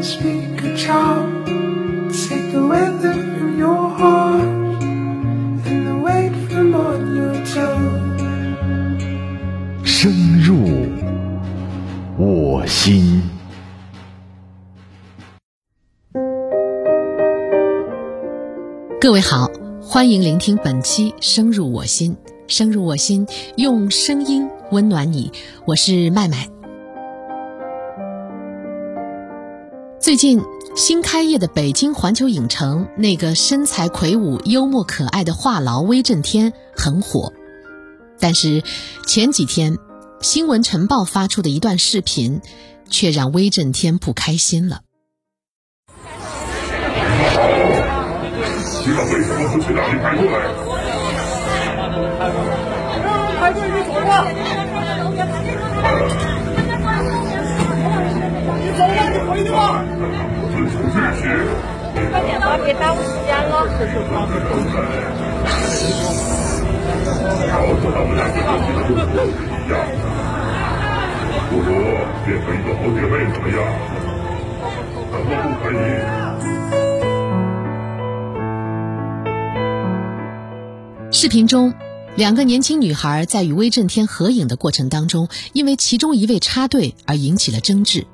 can speak a charm. Take the weather from your heart and the weight from on your tongue. 深入我心。各位好，欢迎聆听本期《深入我心》，深入我心，用声音温暖你。我是麦麦。最近新开业的北京环球影城，那个身材魁梧、幽默可爱的话痨威震天很火。但是前几天，新闻晨报发出的一段视频，却让威震天不开心了。知道为什么不去让你排队？排队你走吧。别耽误时间了。不如变成一个好姐妹怎么样？怎么不可以？视频中，两个年轻女孩在与威震天合影的过程当中，因为其中一位插队而引起了争执。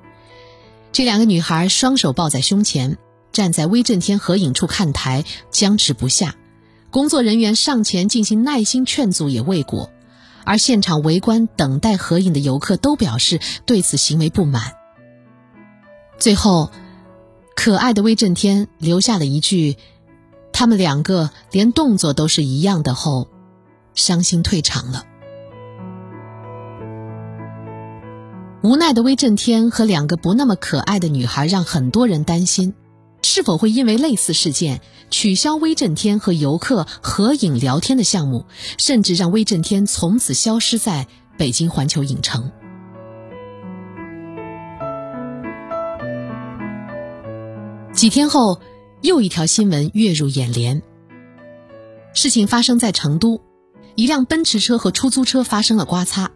这两个女孩双手抱在胸前，站在威震天合影处看台，僵持不下。工作人员上前进行耐心劝阻也未果，而现场围观等待合影的游客都表示对此行为不满。最后，可爱的威震天留下了一句。他们两个连动作都是一样的后，伤心退场了。无奈的威震天和两个不那么可爱的女孩，让很多人担心，是否会因为类似事件取消威震天和游客合影聊天的项目，甚至让威震天从此消失在北京环球影城。几天后。又一条新闻跃入眼帘。事情发生在成都，一辆奔驰车和出租车发生了刮擦。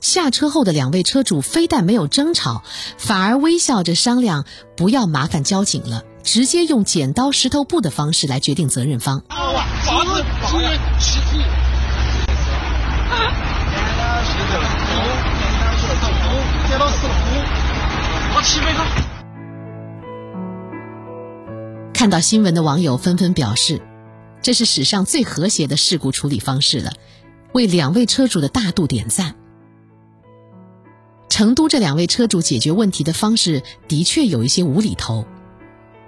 下车后的两位车主非但没有争吵，反而微笑着商量不要麻烦交警了，直接用剪刀石头布的方式来决定责任方。看到新闻的网友纷纷表示，这是史上最和谐的事故处理方式了，为两位车主的大度点赞。成都这两位车主解决问题的方式的确有一些无厘头，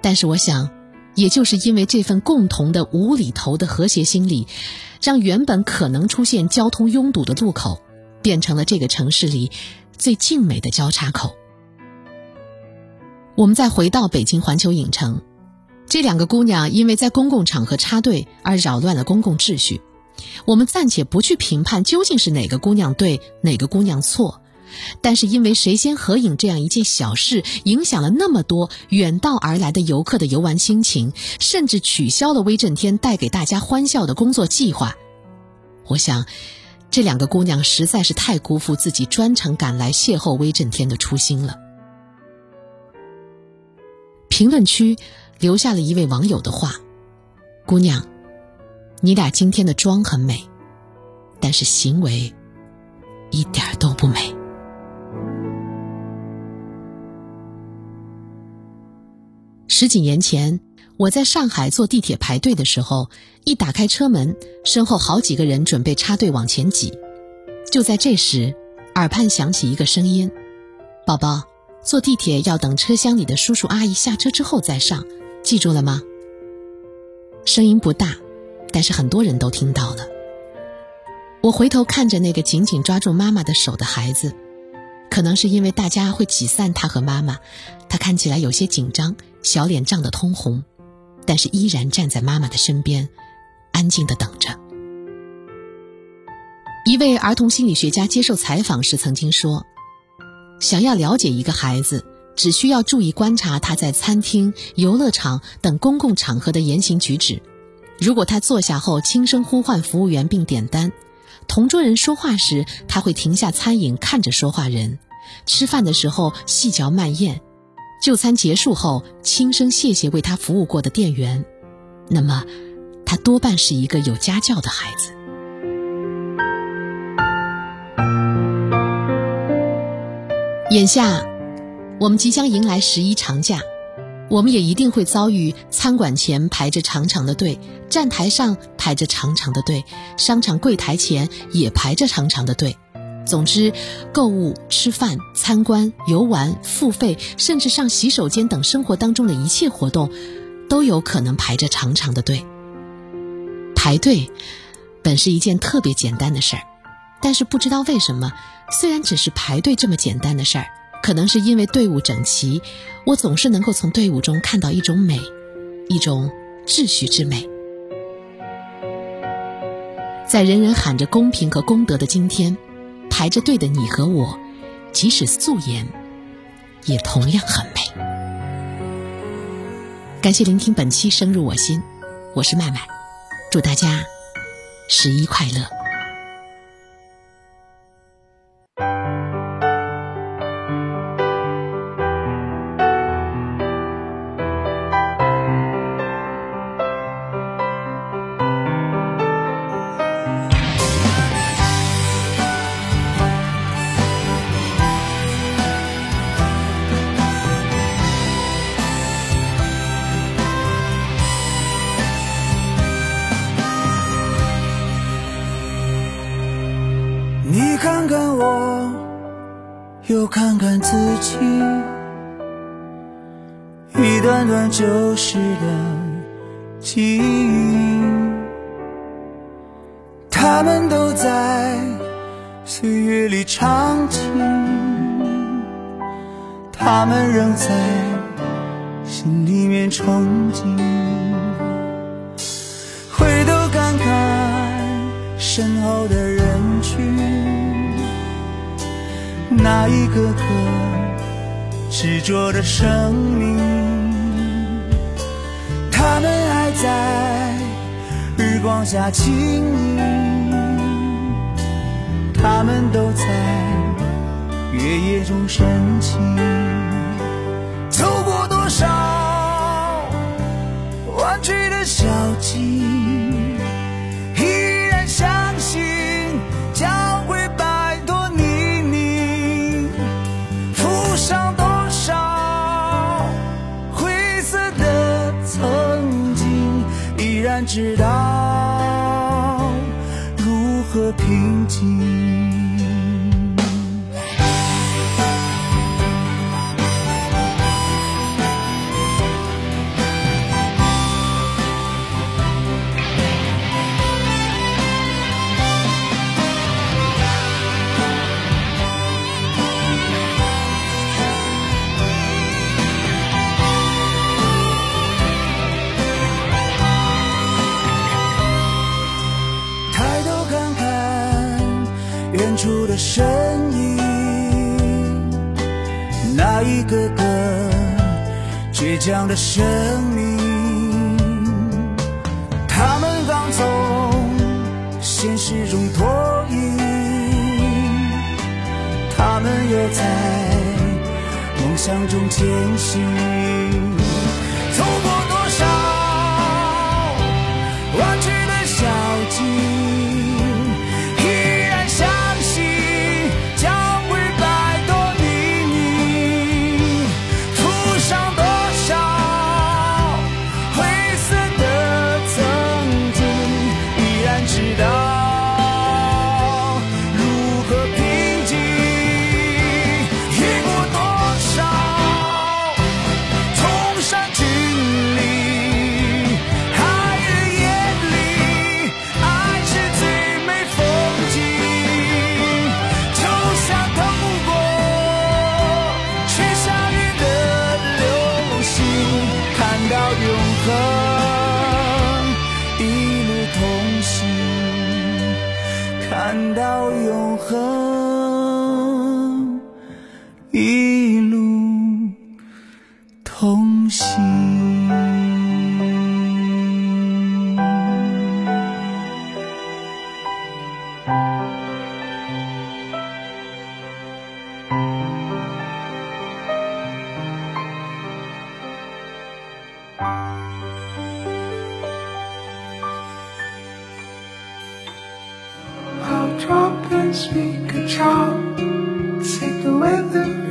但是我想，也就是因为这份共同的无厘头的和谐心理，让原本可能出现交通拥堵的路口，变成了这个城市里最静美的交叉口。我们再回到北京环球影城。这两个姑娘因为在公共场合插队而扰乱了公共秩序，我们暂且不去评判究竟是哪个姑娘对，哪个姑娘错，但是因为谁先合影这样一件小事，影响了那么多远道而来的游客的游玩心情，甚至取消了威震天带给大家欢笑的工作计划。我想，这两个姑娘实在是太辜负自己专程赶来邂逅威震天的初心了。评论区。留下了一位网友的话：“姑娘，你俩今天的妆很美，但是行为一点都不美。”十几年前，我在上海坐地铁排队的时候，一打开车门，身后好几个人准备插队往前挤。就在这时，耳畔响起一个声音：“宝宝，坐地铁要等车厢里的叔叔阿姨下车之后再上。”记住了吗？声音不大，但是很多人都听到了。我回头看着那个紧紧抓住妈妈的手的孩子，可能是因为大家会挤散他和妈妈，他看起来有些紧张，小脸涨得通红，但是依然站在妈妈的身边，安静的等着。一位儿童心理学家接受采访时曾经说：“想要了解一个孩子。”只需要注意观察他在餐厅、游乐场等公共场合的言行举止。如果他坐下后轻声呼唤服务员并点单，同桌人说话时他会停下餐饮看着说话人，吃饭的时候细嚼慢咽，就餐结束后轻声谢谢为他服务过的店员，那么他多半是一个有家教的孩子。眼下，我们即将迎来十一长假，我们也一定会遭遇餐馆前排着长长的队，站台上排着长长的队，商场柜台前也排着长长的队。总之，购物、吃饭、参观、游玩、付费，甚至上洗手间等生活当中的一切活动，都有可能排着长长的队。排队本是一件特别简单的事儿，但是不知道为什么。虽然只是排队这么简单的事儿，可能是因为队伍整齐，我总是能够从队伍中看到一种美，一种秩序之美。在人人喊着公平和公德的今天，排着队的你和我，即使素颜，也同样很美。感谢聆听本期《深入我心》，我是麦麦，祝大家十一快乐。又看看自己，一段段旧时的记忆，他们都在岁月里唱起，他们仍在心里面憧憬。回头看看身后的那一个个执着的生命，他们还在日光下轻盈，他们都在月夜中深情。知道如何平静。那一个个倔强的生命，他们刚从现实中脱颖，他们又在梦想中前行，到永恒一路同行。Speak a charm. Take the weather